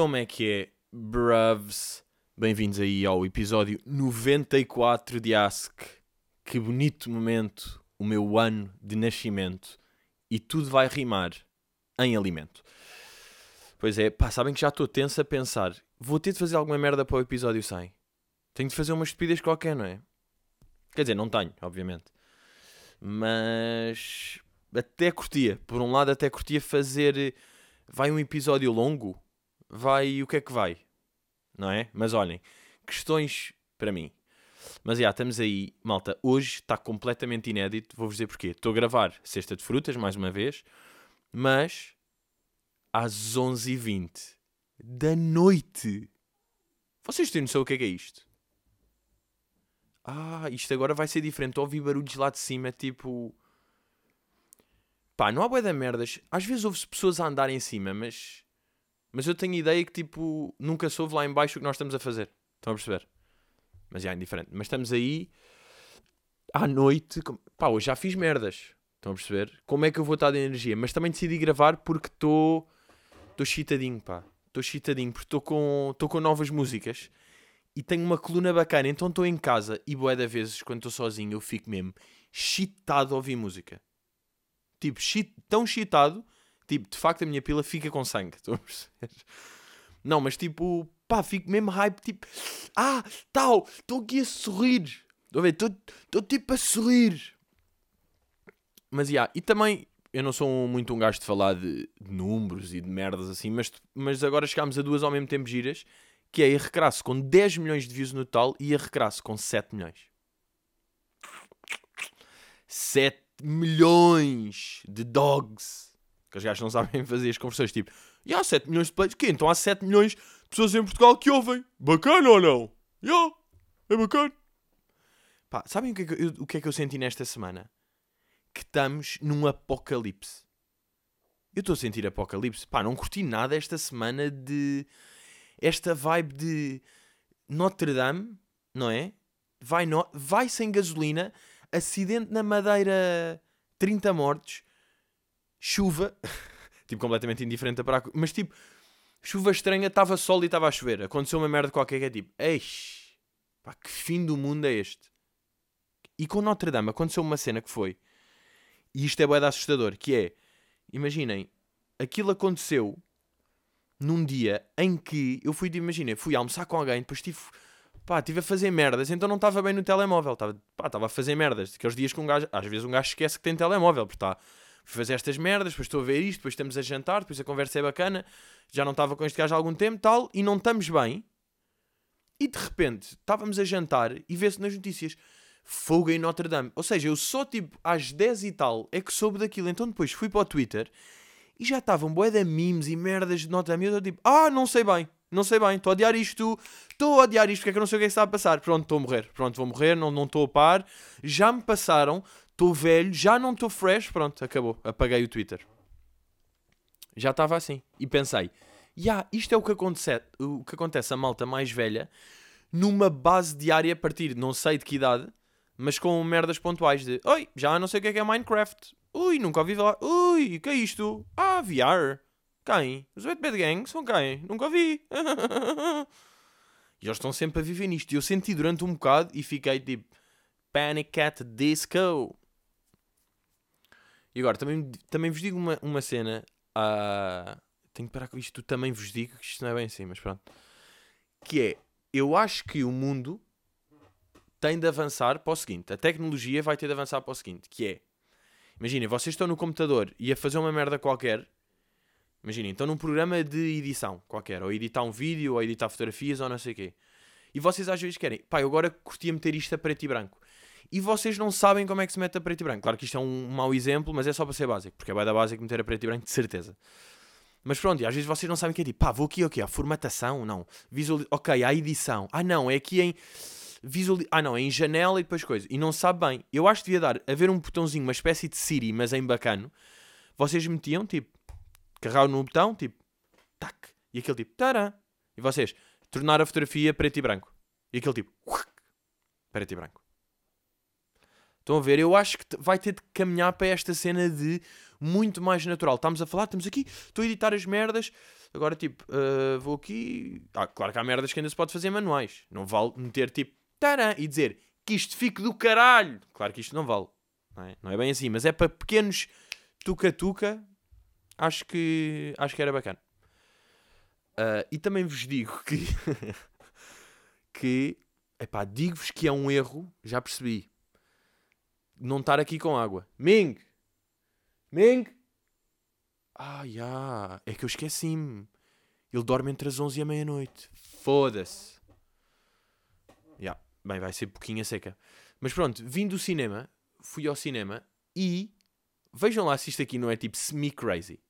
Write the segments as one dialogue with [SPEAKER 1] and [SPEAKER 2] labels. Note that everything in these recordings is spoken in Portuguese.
[SPEAKER 1] Como é que é, bruvs? Bem-vindos aí ao episódio 94 de Ask. Que bonito momento, o meu ano de nascimento. E tudo vai rimar em alimento. Pois é, pá, sabem que já estou tenso a pensar. Vou ter de fazer alguma merda para o episódio 100. Tenho de fazer uma estupidez qualquer, não é? Quer dizer, não tenho, obviamente. Mas até curtia. Por um lado, até curtia fazer. Vai um episódio longo? Vai. O que é que vai? Não é? Mas olhem, questões para mim. Mas já, estamos aí, malta. Hoje está completamente inédito. Vou-vos dizer porquê. Estou a gravar Cesta de Frutas, mais uma vez, mas às 11h20 da noite. Vocês têm noção o que é que é isto? Ah, isto agora vai ser diferente. Ouvi barulhos lá de cima, tipo. Pá, não há boia da merdas. Às vezes ouve-se pessoas a andar em cima, mas. Mas eu tenho ideia que, tipo, nunca soube lá em baixo o que nós estamos a fazer. Estão a perceber? Mas é indiferente. Mas estamos aí à noite. com- Pá, hoje já fiz merdas. Estão a perceber? Como é que eu vou estar de energia? Mas também decidi gravar porque estou. Estou chitadinho, pá. Estou chitadinho porque estou com, com novas músicas e tenho uma coluna bacana. Então estou em casa e boé da vezes, quando estou sozinho, eu fico mesmo chitado a ouvir música. Tipo, chit, tão chitado, tipo, de facto a minha pila fica com sangue. Estão a perceber? Não, mas tipo, pá, fico mesmo hype, tipo, ah, tal, estou aqui a sorrir. Estão a ver? Estou tipo a sorrir. Mas, yeah, e também, eu não sou muito um gajo de falar de, de números e de merdas assim, mas, mas agora chegámos a duas ao mesmo tempo giras, que é a Recrasso com 10 milhões de views no total e a Recrasso com 7 milhões. 7 milhões de dogs. Que os gajos não sabem fazer as conversões, tipo, e há 7 milhões de plays, que então há 7 milhões de pessoas em Portugal que ouvem. Bacana ou não? Yeah, é bacana. Pá, sabem o que, é que eu, o que é que eu senti nesta semana? Que estamos num apocalipse. Eu estou a sentir apocalipse. Pá, não curti nada esta semana de. Esta vibe de Notre Dame, não é? Vai, no... vai sem gasolina, acidente na Madeira, 30 mortos, chuva, tipo completamente indiferente para a... Mas tipo, chuva estranha, estava sol e estava a chover. Aconteceu uma merda qualquer que é tipo, eixe, pá, que fim do mundo é este? E com Notre Dame aconteceu uma cena que foi, e isto é de assustador, que é, imaginem, aquilo aconteceu num dia em que eu fui, imaginem, fui almoçar com alguém, depois tive, pá, estive a fazer merdas, então não estava bem no telemóvel, estava, pá, estava a fazer merdas, aqueles dias que um gajo, às vezes um gajo esquece que tem telemóvel, porque está, fazer estas merdas, depois estou a ver isto, depois estamos a jantar, depois a conversa é bacana, já não estava com este gajo há algum tempo, tal, e não estamos bem, e de repente estávamos a jantar e vê-se nas notícias fogo em Notre Dame. Ou seja, eu só tipo às 10 e tal é que soube daquilo. Então depois fui para o Twitter e já estavam bué de memes e merdas de Notre Dame. E eu estou tipo, ah, não sei bem, não sei bem, estou a odiar isto, estou a odiar isto, porque é que eu não sei o que é que está a passar. Pronto, estou a morrer, pronto, vou morrer, não estou a par. Já me passaram, estou velho, já não estou fresh, pronto, acabou, apaguei o Twitter. Já estava assim. E pensei, ya, isto é o que, acontece, o que acontece a malta mais velha numa base diária a partir, não sei de que idade, mas com merdas pontuais de Oi, já não sei o que é que é Minecraft. Ui, nunca ouvi falar. Ui, o que é isto? Ah, VR. Quem? Os Wet Bad Gang são quem? Nunca ouvi. e eles estão sempre a viver nisto. E eu senti durante um bocado e fiquei tipo Panic at Disco. E agora, também, também vos digo uma, uma cena. ah, tenho que parar com isto. Também vos digo que isto não é bem assim, mas pronto. Que é, eu acho que o mundo tem de avançar para o seguinte: a tecnologia vai ter de avançar para o seguinte, que é, imaginem, vocês estão no computador e a fazer uma merda qualquer, imaginem, estão num programa de edição qualquer, ou editar um vídeo, ou editar fotografias, ou não sei o quê, e vocês às vezes querem, pá, eu agora curtia meter isto a preto e branco, e vocês não sabem como é que se mete a preto e branco. Claro que isto é um mau exemplo, mas é só para ser básico, porque é bem da básico meter a preto e branco, de certeza. Mas pronto, e às vezes vocês não sabem o que é tipo, pá, vou aqui, ok, a formatação, não, visual, ok, a edição, ah não, é aqui em visual, ah não, é em janela e depois coisa, e não sabe bem. Eu acho que devia dar, haver um botãozinho, uma espécie de Siri, mas em bacano, vocês metiam, tipo, carregavam no botão, tipo, tac, e aquele tipo, tará, e vocês, tornar a fotografia preto e branco, e aquele tipo, preto e branco. Estão a ver? Eu acho que vai ter de caminhar para esta cena de muito mais natural. Estamos a falar, estamos aqui, estou a editar as merdas, Agora, tipo, uh, vou aqui. Ah, claro que há merdas que ainda se pode fazer manuais. Não vale meter tipo, tarã, e dizer que isto fique do caralho. Claro que isto não vale. Não é, não é bem assim, mas é para pequenos tuca-tuca. Acho que, acho que era bacana. Uh, e também vos digo que. que. Epá, digo-vos que é um erro, já percebi. Não estar aqui com água. Ming! Ming! Ah, já. É que eu esqueci-me. Ele dorme entre as 11 e a meia-noite. Foda-se. Já. Bem, vai ser pouquinho a seca. Mas pronto, vim do cinema. Fui ao cinema e. Vejam lá se isto aqui não é tipo semi-crazy.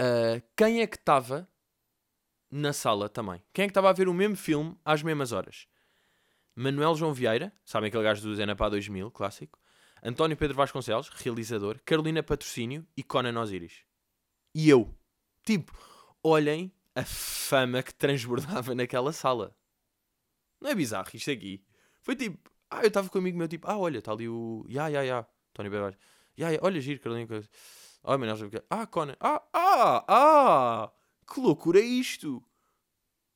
[SPEAKER 1] Uh, quem é que estava na sala também? Quem é que estava a ver o mesmo filme às mesmas horas? Manuel João Vieira, sabem aquele gajo do Zena Pá 2000, clássico. António Pedro Vasconcelos, realizador. Carolina Patrocínio e Conan Osiris. E eu. Tipo, olhem a fama que transbordava naquela sala. Não é bizarro isto aqui? Foi tipo, ah, eu estava com um amigo meu, tipo, ah, olha, está ali o. Ya, ya, ya. António Pedro Vasconcelos. Ya, ya, olha, giro, Carolina. Oh, Manuel João Vieira. Ah, Conan. Ah, ah, ah! Que loucura é isto?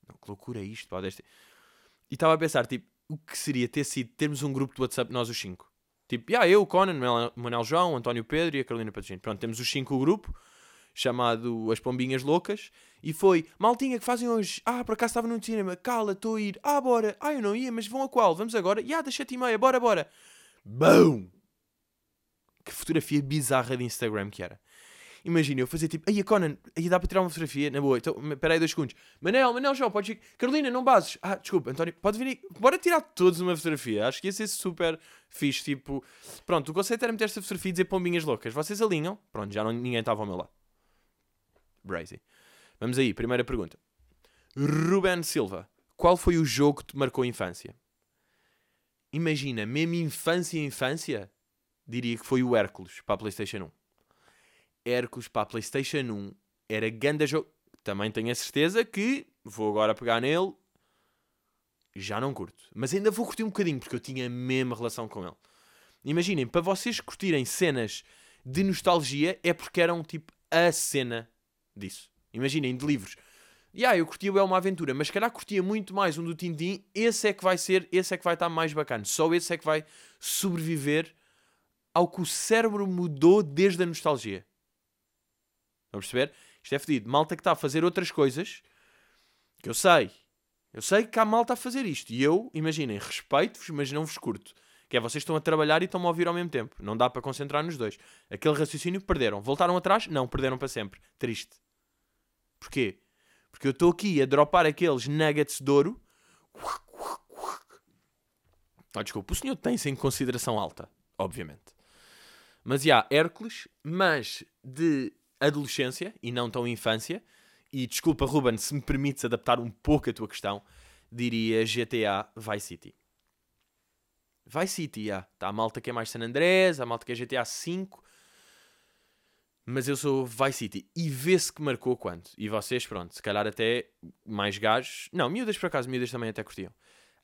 [SPEAKER 1] Não, que loucura é isto, pá. Deste... E estava a pensar, tipo, o que seria ter sido termos um grupo de WhatsApp nós os cinco. Tipo, yeah, eu, o Conan, Manuel João, António Pedro e a Carolina Patrocínio. Pronto, temos os cinco grupo chamado As Pombinhas Loucas e foi, maltinha que fazem hoje, ah, por acaso estava no cinema, cala, estou a ir, ah, bora, ah, eu não ia, mas vão a qual? Vamos agora? Ya, yeah, das sete e meia, bora, bora. Boom! Que fotografia bizarra de Instagram que era. Imagina, eu fazer tipo, aí a Conan, aí dá para tirar uma fotografia, na boa, então, peraí dois segundos. Manel, Manel, João, podes ir. Carolina, não bases. Ah, desculpa, António, pode vir Bora tirar todos uma fotografia. Acho que ia ser super fixe, tipo... Pronto, o conceito era meter esta fotografia e dizer pombinhas loucas. Vocês alinham? Pronto, já não, ninguém estava ao meu lado. Brazy. Vamos aí, primeira pergunta. Ruben Silva, qual foi o jogo que te marcou a infância? Imagina, mesmo infância, infância, diria que foi o Hércules para a PlayStation 1. Hércules para a PlayStation 1 era grande jogo. Também tenho a certeza que vou agora pegar nele. Já não curto. Mas ainda vou curtir um bocadinho, porque eu tinha a mesma relação com ele. Imaginem, para vocês curtirem cenas de nostalgia, é porque eram tipo a cena disso. Imaginem, de livros. E yeah, eu curtia o É uma Aventura, mas se calhar curtia muito mais um do Tintin. Esse é que vai ser, esse é que vai estar mais bacana. Só esse é que vai sobreviver ao que o cérebro mudou desde a nostalgia. Estão a perceber? Isto é fedido. Malta que está a fazer outras coisas que eu sei. Eu sei que há malta a fazer isto. E eu, imaginem, respeito-vos, mas não vos curto. Que é vocês estão a trabalhar e estão a ouvir ao mesmo tempo. Não dá para concentrar nos dois. Aquele raciocínio perderam. Voltaram atrás? Não, perderam para sempre. Triste. Porquê? Porque eu estou aqui a dropar aqueles nuggets de ouro. Ah, desculpa, o senhor tem-se em consideração alta, obviamente. Mas já, yeah, Hércules, mas de adolescência e não tão infância. E desculpa, Ruben, se me permites adaptar um pouco a tua questão, diria GTA Vice City. Vice City, já. Está a malta que é mais San Andrés, a malta que é GTA V. Mas eu sou Vice City. E vê-se que marcou quanto. E vocês, pronto, se calhar até mais gajos. Não, miúdas por acaso, miúdas também até curtiam.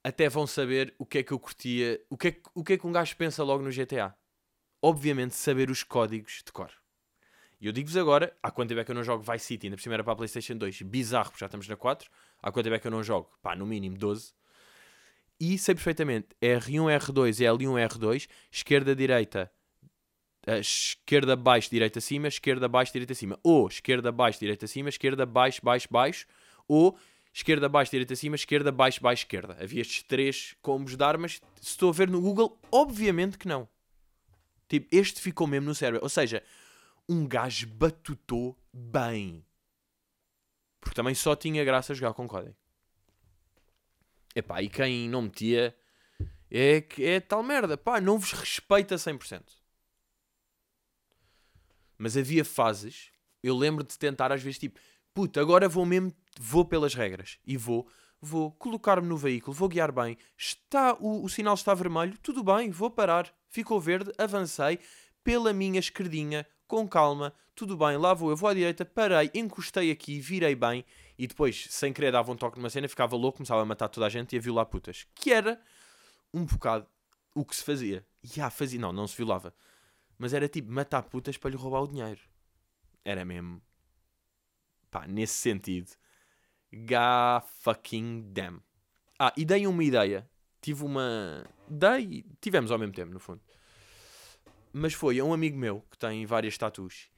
[SPEAKER 1] Até vão saber o que é que eu curtia. O que é, o que, é que um gajo pensa logo no GTA. Obviamente, saber os códigos de cor. E eu digo-vos agora, há quanto tempo é que eu não jogo Vice City, ainda por cima era para a PlayStation 2, bizarro, porque já estamos na 4. Há quanto tempo é que eu não jogo? Pá, no mínimo 12. E sei perfeitamente, R1, R2 L1, R2, esquerda, direita, uh, esquerda, baixo, direita, acima, esquerda, baixo, direita, acima. Ou esquerda, baixo, direita, acima, esquerda, baixo, baixo, baixo. Ou esquerda, baixo, direita, acima, esquerda, baixo, baixo, esquerda. Havia estes três combos de armas. Se estou a ver no Google, obviamente que não. Tipo, este ficou mesmo no cérebro. Ou seja, um gajo batutou bem. Porque também só tinha graça jogar com código. Epá, e quem não metia é, é tal merda. Pá, não vos respeita 100%. Mas havia fases, eu lembro de tentar às vezes tipo, puta, agora vou mesmo, vou pelas regras. E vou, vou colocar-me no veículo, vou guiar bem. Está, o, o sinal está vermelho, tudo bem, vou parar. Ficou verde, avancei pela minha esquerdinha, com calma, tudo bem, lá vou, eu vou à direita, parei, encostei aqui, virei bem e depois, sem querer, dava um toque numa cena, ficava louco, começava a matar toda a gente e a violar putas. Que era um bocado o que se fazia. E fazia, não, não se violava. Mas era tipo matar putas para lhe roubar o dinheiro. Era mesmo. pá, nesse sentido, ga fucking damn. Ah, e dei uma ideia. Tive uma. Dei. Tivemos ao mesmo tempo, no fundo. Mas foi a um amigo meu que tem várias tatuas.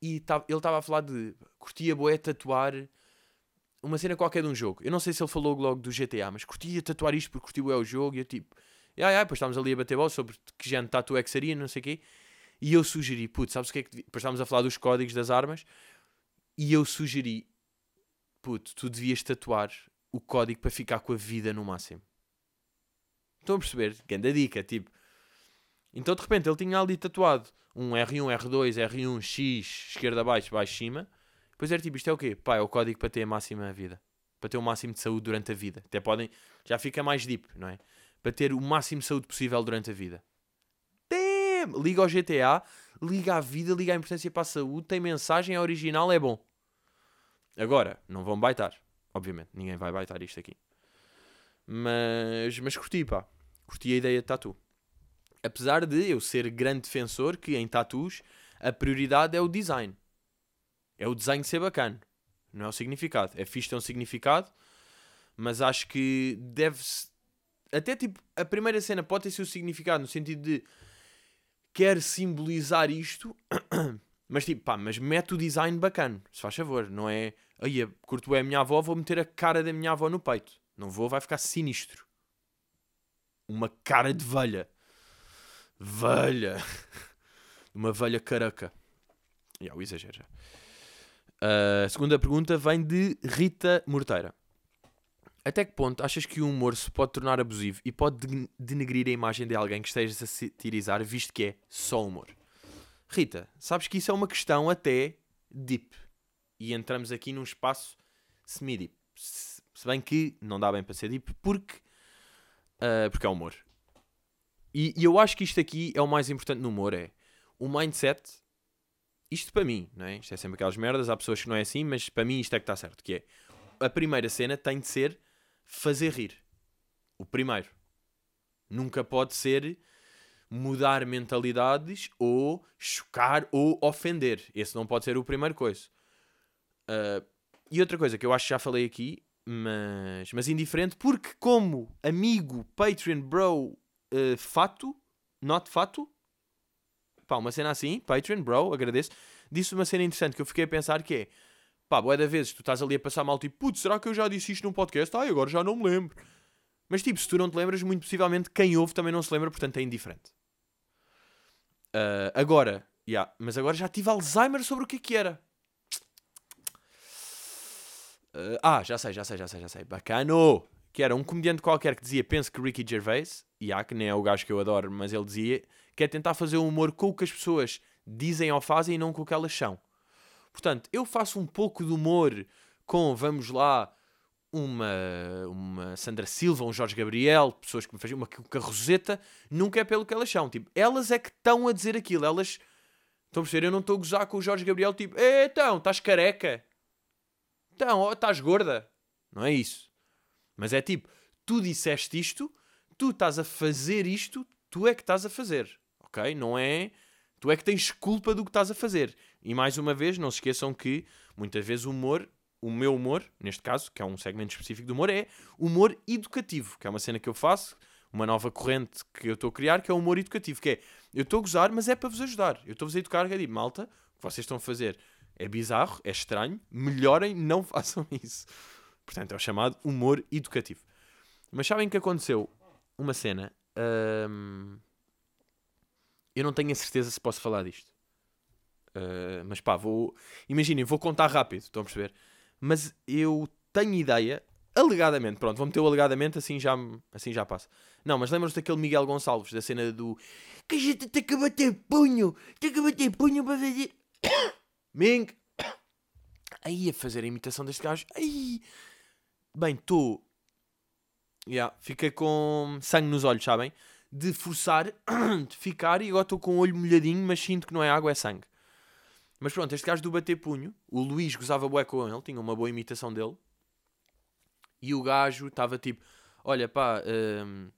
[SPEAKER 1] E tá, ele estava a falar de. Curtia boé tatuar uma cena qualquer de um jogo. Eu não sei se ele falou logo do GTA, mas curtia tatuar isto porque curtiu é o jogo. E eu tipo. Ya, ya, depois estávamos ali a bater bola sobre que género de tatu é que seria, não sei o quê. E eu sugeri, putz, sabes o que é que. Depois estávamos a falar dos códigos das armas. E eu sugeri, puto, tu devias tatuar o código para ficar com a vida no máximo. Estão a perceber? Grande dica, tipo. Então de repente ele tinha ali tatuado um R1, R2, R1, X, esquerda abaixo, baixo cima. Depois era tipo, isto é o quê? Pá, é o código para ter a máxima vida. Para ter o máximo de saúde durante a vida. Até podem, já fica mais deep, não é? Para ter o máximo de saúde possível durante a vida. Damn! Liga ao GTA, liga à vida, liga à importância para a saúde, tem mensagem, é original, é bom. Agora, não vão baitar. Obviamente, ninguém vai baitar isto aqui. Mas, mas curti, pá. Curti a ideia de tatu. Apesar de eu ser grande defensor que em tatus a prioridade é o design. É o design ser bacana. Não é o significado. É fixe ter um significado, mas acho que deve-se. Até tipo, a primeira cena pode ter seu significado no sentido de quer simbolizar isto, mas tipo, pá, mas mete o design bacana, se faz favor, não é? Aí, curto é a minha avó, vou meter a cara da minha avó no peito. Não vou, vai ficar sinistro. Uma cara de velha. Velha. Uma velha caraca. E yeah, o exagero já. Uh, a segunda pergunta vem de Rita Morteira. Até que ponto achas que o humor se pode tornar abusivo e pode denegrir a imagem de alguém que estejas a satirizar, visto que é só humor? Rita, sabes que isso é uma questão até deep. E entramos aqui num espaço semi-deep. Se bem que não dá bem para ser deep, porque, uh, porque é humor. E, e, eu acho que isto aqui é o mais importante no humor, é o mindset. Isto para mim, não é? Isto é sempre aquelas merdas, há pessoas que não é assim, mas para mim isto é que está certo, que é a primeira cena tem de ser fazer rir. O primeiro. Nunca pode ser mudar mentalidades ou chocar ou ofender. Esse não pode ser o primeiro coisa. Uh, e outra coisa que eu acho que já falei aqui, mas, mas indiferente, porque como amigo, Patreon, bro, uh, fato, not fato, pá, uma cena assim, Patreon, bro, agradeço, disse uma cena interessante que eu fiquei a pensar que é, pá, boa da vezes tu estás ali a passar mal, tipo, putz, será que eu já disse isto num podcast? Ai, agora já não me lembro. Mas tipo, se tu não te lembras, muito possivelmente quem ouve também não se lembra, portanto é indiferente. Uh, agora, yeah, mas agora já tive Alzheimer sobre o que é que era. Uh, ah, já sei, já sei, já sei, já sei. Bacano! Que era um comediante qualquer que dizia, penso que Ricky Gervais, yeah, que nem é o gajo que eu adoro, mas ele dizia, que é tentar fazer um humor com o que as pessoas dizem ou fazem e não com o que elas são. Portanto, eu faço um pouco de humor com, vamos lá, uma, uma Sandra Silva, um Jorge Gabriel, pessoas que me faziam uma carroseta, nunca é pelo que elas são. Tipo, elas é que estão a dizer aquilo. Elas estão a perceber? Eu não estou a gozar com o Jorge Gabriel, tipo, então, estás careca. Então, estás gorda. Não é isso. Mas é tipo, tu disseste isto, tu estás a fazer isto, tu é que estás a fazer. Ok? Não é. Tu é que tens culpa do que estás a fazer. E mais uma vez, não se esqueçam que muitas vezes o humor, o meu humor, neste caso, que é um segmento específico do humor, é humor educativo, que é uma cena que eu faço, uma nova corrente que eu estou a criar, que é o humor educativo, que é eu estou a gozar, mas é para vos ajudar. Eu estou-vos a educar, é tipo, malta, o que vocês estão a fazer é bizarro, é estranho, melhorem, não façam isso. Portanto, é o chamado humor educativo. Mas sabem que aconteceu uma cena. Hum, eu não tenho a certeza se posso falar disto. Uh, mas pá, vou. Imaginem, vou contar rápido, estão a perceber? Mas eu tenho ideia, alegadamente, pronto, vou meter o alegadamente, assim já, assim já passa. Não, mas lembram-se daquele Miguel Gonçalves, da cena do. Que a gente tem que bater punho, tem que bater punho para fazer. Ming! Aí a fazer a imitação deste gajo. Aí! Bem, estou. Yeah, fiquei com sangue nos olhos, sabem? De forçar, de ficar e agora estou com o olho molhadinho, mas sinto que não é água, é sangue. Mas pronto, este gajo do bater punho, o Luís gozava bué com ele, tinha uma boa imitação dele. E o gajo estava tipo: Olha pá, hum,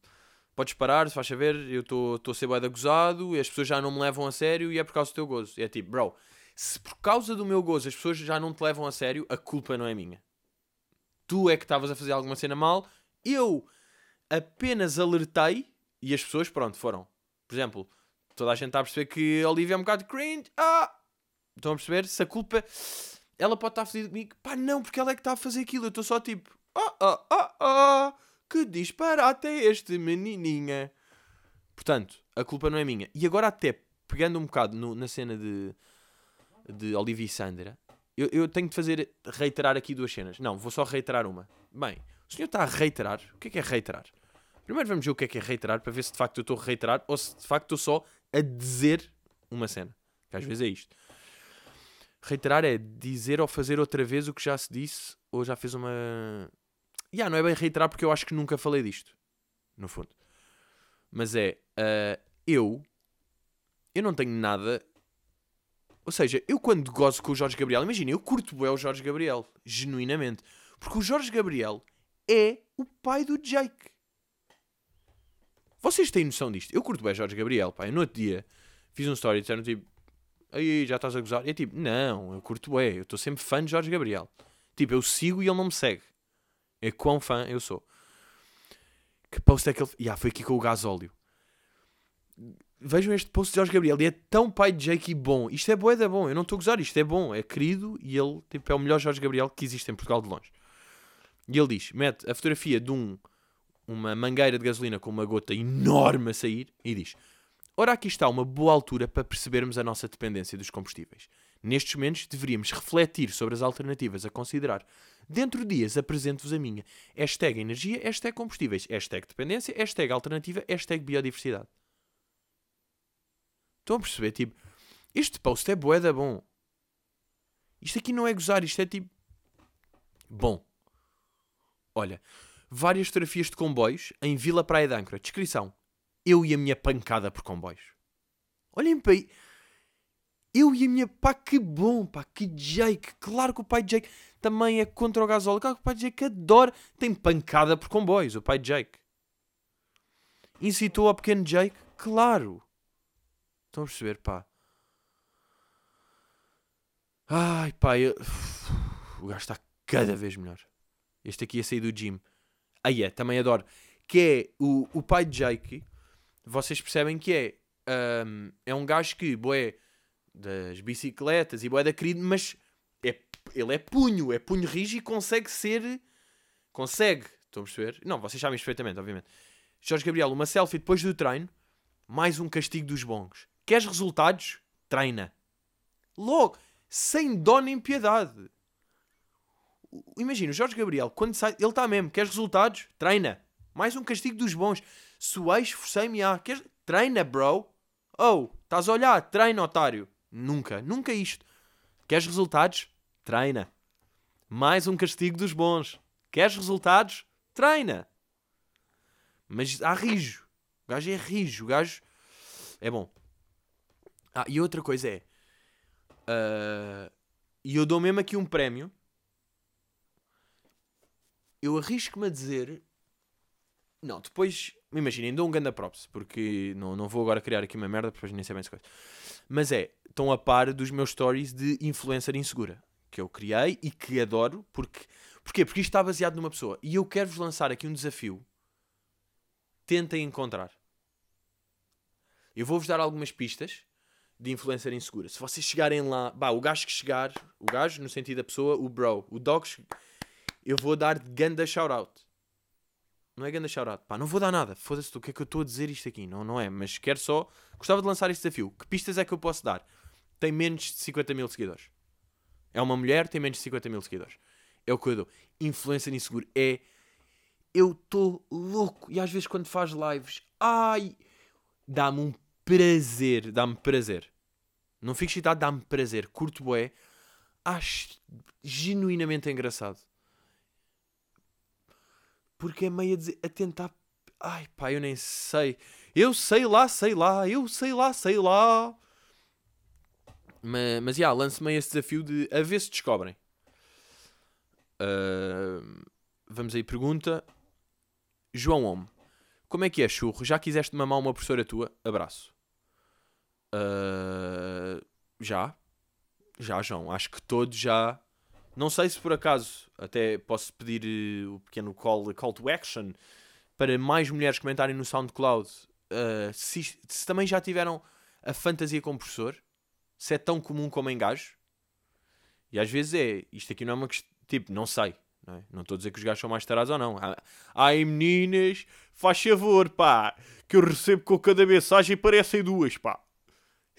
[SPEAKER 1] podes parar, se faz saber, eu estou a ser bué gozado, e as pessoas já não me levam a sério e é por causa do teu gozo. E é tipo, bro, Se por causa do meu gozo as pessoas já não te levam a sério, a culpa não é minha. Tu é que estavas a fazer alguma cena mal, eu apenas alertei e as pessoas, pronto, foram. Por exemplo, toda a gente está a perceber que a Olivia é um bocado cringe. Ah! Estão a perceber? Se a culpa. Ela pode estar a fazer comigo. Pá, não, porque ela é que está a fazer aquilo. Eu estou só tipo. Ah, ah, ah! Que disparate é este, menininha? Portanto, a culpa não é minha. E agora, até pegando um bocado no- na cena de, de Olivia e Sandra, eu, eu tenho de fazer. reiterar aqui duas cenas. Não, vou só reiterar uma. Bem, o senhor está a reiterar. O que é que é reiterar? Primeiro vamos ver o que é que é reiterar para ver se de facto eu estou a reiterar ou se de facto estou só a dizer uma cena. Que às vezes é isto. Reiterar é dizer ou fazer outra vez o que já se disse ou já fez uma. Ya, não é bem reiterar porque eu acho que nunca falei disto. No fundo. Mas é. ah, eu. Eu não tenho nada. Ou seja, eu quando gozo com o Jorge Gabriel, imagina, eu curto bem o Jorge Gabriel. Genuinamente. Porque o Jorge Gabriel é o pai do Jake. Vocês têm noção disto? Eu curto bem Jorge Gabriel, pá. Eu no outro dia fiz um story e disseram tipo, aí já estás a gozar. E é tipo, não, eu curto bem. Eu estou sempre fã de Jorge Gabriel. Tipo, eu sigo e ele não me segue. É quão fã eu sou. Que post é que ele. Ya, foi aqui com o gasóleo. Vejam este post de Jorge Gabriel. Ele é tão pai de Jake e bom. Isto é bué da bom. Eu não estou a gozar. Isto é bom. É querido e ele tipo, é o melhor Jorge Gabriel que existe em Portugal de longe. E ele diz: mete a fotografia de um, uma mangueira de gasolina com uma gota enorme a sair e diz: Ora, aqui está uma boa altura para percebermos a nossa dependência dos combustíveis. Nestes momentos, deveríamos refletir sobre as alternativas a considerar. Dentro de dias, apresento-vos a minha. Hashtag energia, hashtag combustíveis, hashtag dependência, hashtag alternativa, hashtag biodiversidade. Estão a perceber? Tipo, este post é boeda bom. Isto aqui não é gozar, isto é tipo. Bom. Olha, várias fotografias de comboios em Vila Praia de Âncora. Descrição. Eu e a minha pancada por comboios. Olhem para aí. Eu e a minha. Pá, que bom, pá, que Jake. Claro que o pai de Jake também é contra o gasóleo. Claro que o pai de Jake adora. Tem pancada por comboios, o pai de Jake. Incitou ao pequeno Jake? Claro. Estão a perceber, pá. Ai, pá, eu... o gajo está cada vez melhor. Este aqui ia sair do gym. Aí é, também adoro. Que é o, o pai de Jake. Vocês percebem que é. ahm, é um gajo que, boé, das bicicletas e boé da querido, mas é, ele é punho, é punho rijo e consegue ser. Consegue. Estão a perceber? Não, vocês sabem perfeitamente, obviamente. Jorge Gabriel, uma selfie depois do treino, mais um castigo dos bons. Queres resultados? Treina. Logo, sem dó nem piedade. Imagina, o Jorge Gabriel, quando sai, ele está mesmo. Queres resultados? Treina. Mais um castigo dos bons. Suei, esforcei-me a. Queres... Treina, bro. Oh, estás a olhar? Treina, otário. Nunca, nunca isto. Queres resultados? Treina. Mais um castigo dos bons. Queres resultados? Treina. Mas há rijo. O gajo é rijo. O gajo é bom. Ah, e outra coisa é. ah, e eu dou mesmo aqui um prémio. Eu arrisco-me a dizer. Não, depois. Imaginem, dou um ganda props. Porque não, não vou agora criar aqui uma merda. Depois nem sei bem essa coisa. Mas é. Estão a par dos meus stories de influencer insegura. Que eu criei e que adoro. Porque, porquê? Porque isto está baseado numa pessoa. E eu quero-vos lançar aqui um desafio. Tentem encontrar. Eu vou-vos dar algumas pistas de influencer insegura. Se vocês chegarem lá, bah, o gajo que chegar, o gajo no sentido da pessoa, o bro, o dog, eu vou dar ganda shout-out. Não é ganda shout-out, pá, não vou dar nada. Foda-se, o que é que eu estou a dizer isto aqui? Não, não é, mas quero só. Gostava de lançar este desafio. Que pistas é que eu posso dar? Tem menos de 50 mil seguidores. É uma mulher, tem menos de 50 mil seguidores. É o que eu dou. Influencer inseguro é. Eu estou louco. E às vezes quando faz lives, ai, dá-me um prazer. Dá-me prazer. Não fico excitado, dá-me prazer. Curto bué. Acho genuinamente engraçado. Porque é meio a, dizer, a tentar. Ai pá, eu nem sei. Eu sei lá, sei lá. Eu sei lá, sei lá. Mas, mas já, lance-me esse desafio de a ver se descobrem. Ah, vamos aí, pergunta. João Homo. Como é que é, churro? Já quiseste mamar uma professora tua? Abraço. Ah, já. Já, João. Acho que todos já. Não sei se por acaso até posso pedir uh, o pequeno call, call to action para mais mulheres comentarem no SoundCloud uh, se, se, também já tiveram a fantasia com o professor, se é tão comum como em. E às vezes é, isto aqui não é uma questão, tipo, não sei. Não estou a dizer que os gajos são mais tarados ou não. Ai meninas, faz favor, pá, que eu recebo com cada mensagem e parecem duas, pá.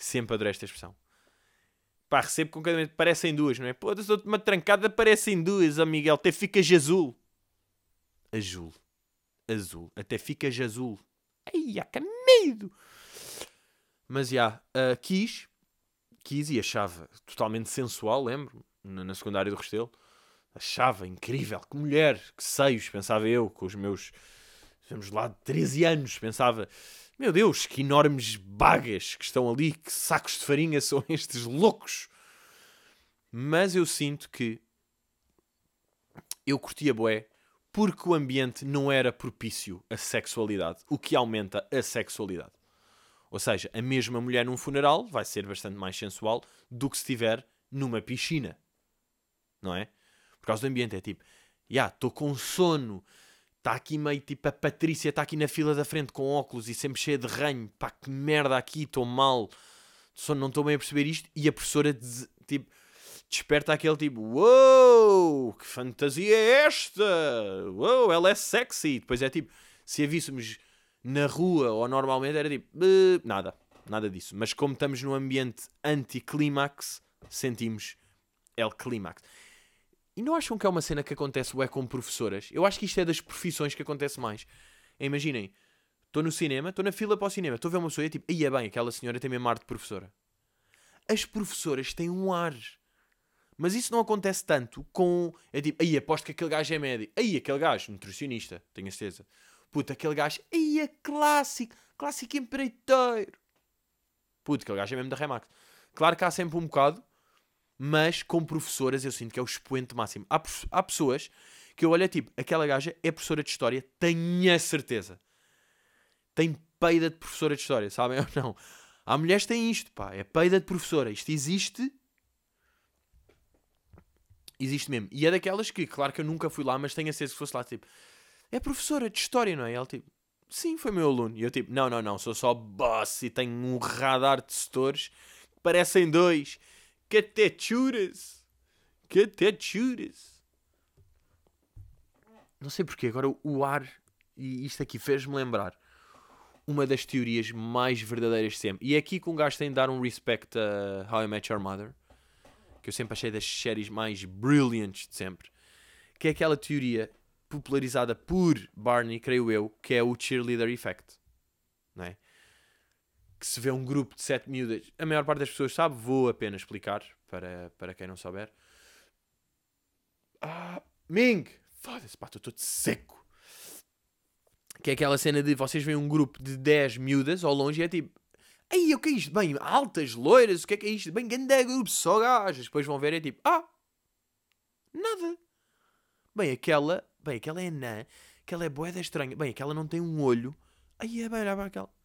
[SPEAKER 1] Sempre adoro esta expressão. Pá, recebo vez parecem duas, não é? Pô, dou-te uma trancada, parecem duas, ó Miguel. Até ficas azul. Azul. Azul. Até ficas azul. Ai, que medo! Mas já, yeah, uh, quis. Quis e achava totalmente sensual, lembro na, na secundária do Restelo. Achava incrível. Que mulher, que seios, pensava eu, com os meus. Vamos lá, de 13 anos. Pensava, meu Deus, que enormes bagas que estão ali, que sacos de farinha são estes loucos. Mas eu sinto que eu curtia boé porque o ambiente não era propício à sexualidade, o que aumenta a sexualidade. Ou seja, a mesma mulher num funeral vai ser bastante mais sensual do que se estiver numa piscina. Não é? Por causa do ambiente. É tipo, já, yeah, estou com sono, Está aqui meio tipo a Patrícia, está aqui na fila da frente com óculos e sempre cheia de ranho. Pá, que merda aqui, estou mal. Só não estou bem a perceber isto. E a professora tipo, desperta aquele tipo: Uou, que fantasia é esta? Uou, ela é sexy. Depois é tipo, se a víssemos na rua ou normalmente, era tipo: nada, nada disso. Mas como estamos num ambiente anti-clímax, sentimos el clímax. E não acham que é uma cena que acontece é com professoras? Eu acho que isto é das profissões que acontece mais. Imaginem, estou no cinema, estou na fila para o cinema, estou a ver uma pessoa e é tipo, ia bem, aquela senhora tem mesmo ar de professora. As professoras têm um ar. Mas isso não acontece tanto com. É tipo, aí aposto que aquele gajo é médico. Aí aquele gajo, nutricionista, tenho a certeza. Puta, aquele gajo, aí é clássico, clássico empreiteiro. Puta, aquele gajo é mesmo da Remax. Claro que há sempre um bocado mas com professoras eu sinto que é o expoente máximo. Há, há pessoas que eu olho tipo, aquela gaja é professora de história, tenho a certeza. Tem peida de professora de história, sabem ou não? Há mulheres que têm isto, pá, é peida de professora. Isto existe. Existe mesmo. E é daquelas que, claro que eu nunca fui lá, mas tenho a certeza que fosse lá, tipo, é professora de história, não é? E ela, tipo, sim, foi meu aluno. E eu, tipo, não, não, não, sou só boss e tenho um radar de setores que parecem dois Que techuras! Que techuras! Não sei porquê, agora o ar e isto aqui fez-me lembrar uma das teorias mais verdadeiras de sempre. E é aqui que um gajo tem de dar um respect a How I Met Your Mother, que eu sempre achei das séries mais brilliantes de sempre, que é aquela teoria popularizada por Barney, creio eu, que é o cheerleader effect. Não é? Que se vê um grupo de sete miúdas, a maior parte das pessoas sabe, vou apenas explicar para, para quem não souber. Ah, Ming! Foda-se, pá, estou todo seco. Que é aquela cena de vocês veem um grupo de 10 miúdas ao longe e é tipo, Ei, o que é isto? Bem, altas, loiras, o que é que é isto? Bem, grande grupo, só gajas. Depois vão ver e é tipo, ah, nada. Bem, aquela, bem, aquela é anã, aquela é boeda estranha. Bem, aquela não tem um olho. Aí é bem, olha aquela.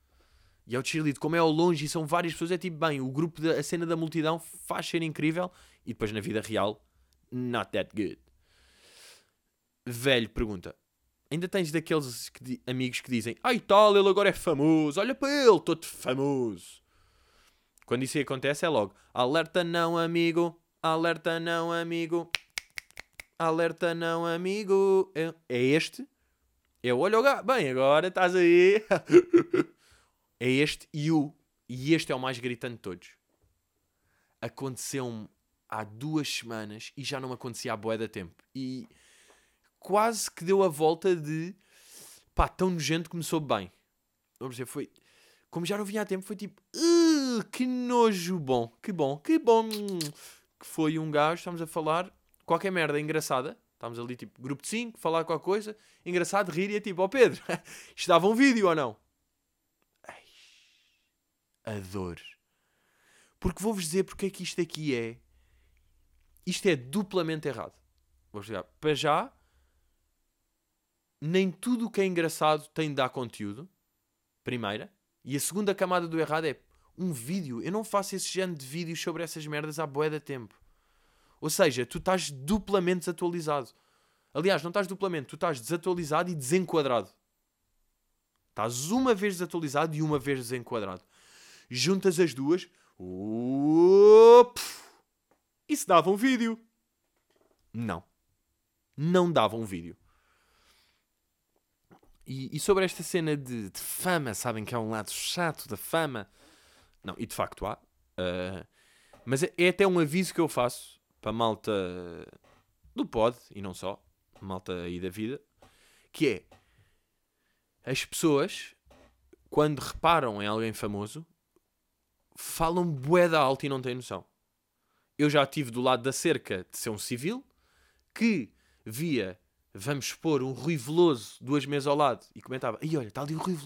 [SPEAKER 1] E é o cheerlead, como é ao longe e são várias pessoas, é tipo, bem, o grupo, da, a cena da multidão faz ser incrível e depois na vida real, not that good. Velho pergunta: ainda tens daqueles que, amigos que dizem, ai tal, ele agora é famoso, olha para ele, todo famoso. Quando isso acontece é logo, alerta não amigo, alerta não amigo, alerta não amigo. É, é este? Eu olho o gato, bem, agora estás aí. É este e o. E este é o mais gritante de todos. Aconteceu-me há duas semanas e já não me acontecia há boé da tempo. E quase que deu a volta de. pá, tão nojento que começou bem. Vamos dizer, foi. Como já não vinha há tempo, foi tipo. Uh, que nojo bom, que bom, que bom. Que foi um gajo, estamos a falar. Qualquer merda engraçada. Estamos ali, tipo, grupo de 5, falar qualquer coisa. Engraçado, rir e é tipo, ó oh Pedro, isto dava um vídeo ou não? A dor. Porque vou-vos dizer porque é que isto aqui é. Isto é duplamente errado. Vou explicar. Para já, nem tudo o que é engraçado tem de dar conteúdo. Primeira. E a segunda camada do errado é um vídeo. Eu não faço esse género de vídeos sobre essas merdas há bué de tempo. Ou seja, tu estás duplamente desatualizado. Aliás, não estás duplamente, tu estás desatualizado e desenquadrado. Estás uma vez desatualizado e uma vez desenquadrado. Juntas as duas. Uop, isso dava um vídeo. Não. Não dava um vídeo. E, e sobre esta cena de, de, fama, sabem que há um lado chato da fama. Não, e de facto há. Uh, mas é, é, até um aviso que eu faço para a malta do pod e não só, malta aí da vida, que é as pessoas, quando reparam em alguém famoso, falam boeda alta e não têm noção. Eu já estive do lado da cerca de ser um civil que via vamos pôr um Rui Veloso duas meses ao lado e comentava, e olha, está ali o Rui.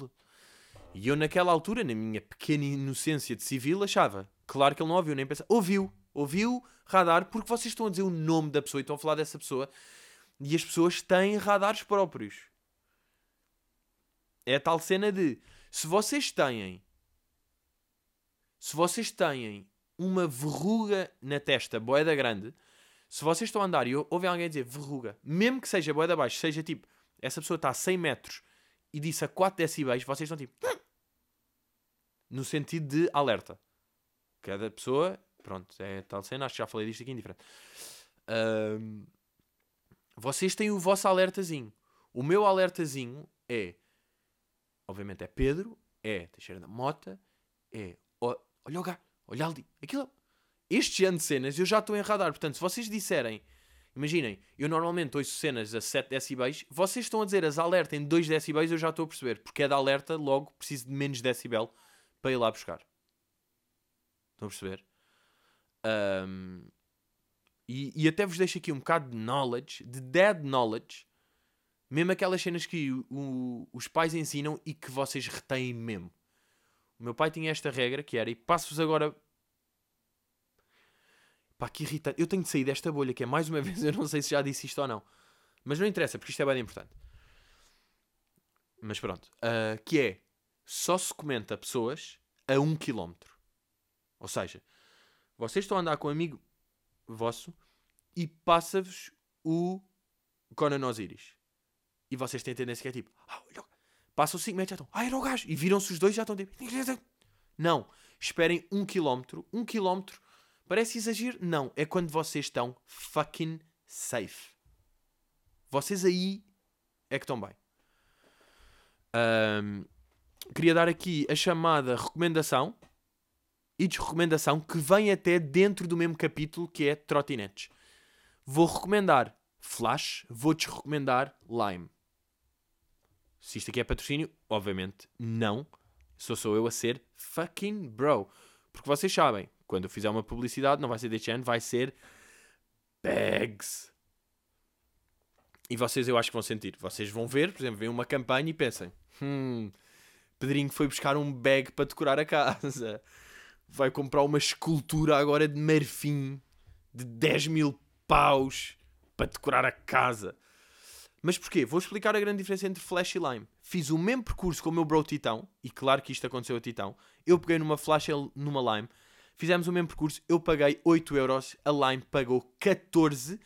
[SPEAKER 1] E eu naquela altura, na minha pequena inocência de civil, achava, claro que ele não ouviu, nem pensava, ouviu, ouviu radar, porque vocês estão a dizer o nome da pessoa e estão a falar dessa pessoa, e as pessoas têm radares próprios. É a tal cena de, se vocês têm, se vocês têm uma verruga na testa, boeda grande, se vocês estão a andar e ouvem alguém dizer verruga, mesmo que seja boeda abaixo, seja tipo, essa pessoa está a 100 metros e disse a 4 decibéis, vocês estão tipo. No sentido de alerta. Cada pessoa, pronto, é tal cena, acho que já falei disto aqui indiferente. Um, vocês têm o vosso alertazinho. O meu alertazinho é, obviamente, é Pedro, é Teixeira da Mota, é olha o gato, olha ali, aquilo este género de cenas eu já estou em radar. Portanto, se vocês disserem, imaginem, eu normalmente ouço cenas a 7 decibéis, vocês estão a dizer as alerta em 2 decibéis, eu já estou a perceber. Porque é da alerta, logo preciso de menos decibel para ir lá buscar. Estão a perceber? Um, e, e, até vos deixo aqui um bocado de knowledge, de dead knowledge, mesmo aquelas cenas que o, o, os pais ensinam e que vocês retêm mesmo. O meu pai tinha esta regra que era, e passo-vos agora Pá, que irritante. Eu tenho de sair desta bolha, que é mais uma vez, eu não sei se já disse isto ou não. Mas não interessa, porque isto é bem importante. Mas pronto. Uh, que é, só se comenta pessoas a um quilómetro. Ou seja, vocês estão a andar com um amigo vosso e passa-vos o Conan Osiris. E vocês têm tendência que é tipo, ah, olha, passam 5 metros já estão, ah, era o gajo. E viram-se os dois já estão tipo, não, esperem um quilómetro, um quilómetro Parece exagero? Não. É quando vocês estão fucking safe. Vocês aí é que estão bem. Um, queria dar aqui a chamada recomendação e desrecomendação que vem até dentro do mesmo capítulo que é trotinetes. Vou recomendar Flash, vou desrecomendar Lime. Se isto aqui é patrocínio, obviamente não. Sou sou eu a ser fucking bro. Porque vocês sabem, quando eu fizer uma publicidade, não vai ser deste ano, vai ser bags. E vocês eu acho que vão sentir. Vocês vão ver, por exemplo, vem uma campanha e pensem: hum, Pedrinho foi buscar um bag para decorar a casa. Vai comprar uma escultura agora de marfim de 10 mil paus para decorar a casa. Mas porquê? Vou explicar a grande diferença entre Flash e Lime. Fiz o mesmo percurso com o meu bro Titão, e claro que isto aconteceu a Titão. Eu peguei numa Flash e numa Lime Fizemos o mesmo percurso, eu paguei 8 euros, a Lime pagou 14.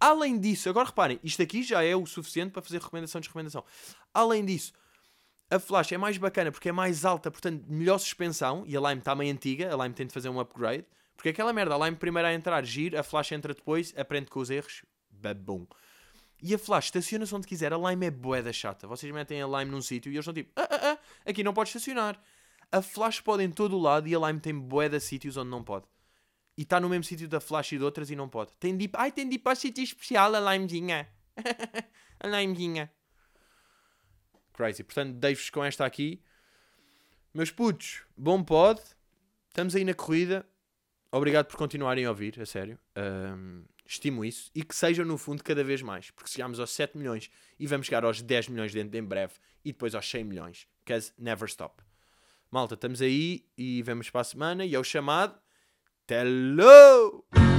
[SPEAKER 1] Além disso, agora reparem, isto aqui já é o suficiente para fazer recomendação de recomendação. Além disso, a Flash é mais bacana porque é mais alta, portanto, melhor suspensão. E a Lime está meio antiga, a Lime tem de fazer um upgrade. Porque aquela merda, a Lime primeiro a entrar, gira, a Flash entra depois, aprende com os erros, babum. E a Flash estaciona-se onde quiser, a Lime é boeda chata. Vocês metem a Lime num sítio e eles estão tipo, ah, ah, ah, aqui não pode estacionar. A Flash pode em todo o lado e a Lime tem de sítios onde não pode. E está no mesmo sítio da Flash e de outras e não pode. Tem de ai, tem de ir para sítio especial a Limezinha. a Limezinha. Crazy. Portanto, deixo-vos com esta aqui. Meus putos, bom pod. Estamos aí na corrida. Obrigado por continuarem a ouvir, a sério. Um, estimo isso. E que sejam, no fundo, cada vez mais. Porque chegamos aos 7 milhões e vamos chegar aos 10 milhões dentro de em breve. E depois aos 100 milhões. Because never stop. Malta, estamos aí e vemos para a semana. E é o chamado Hello!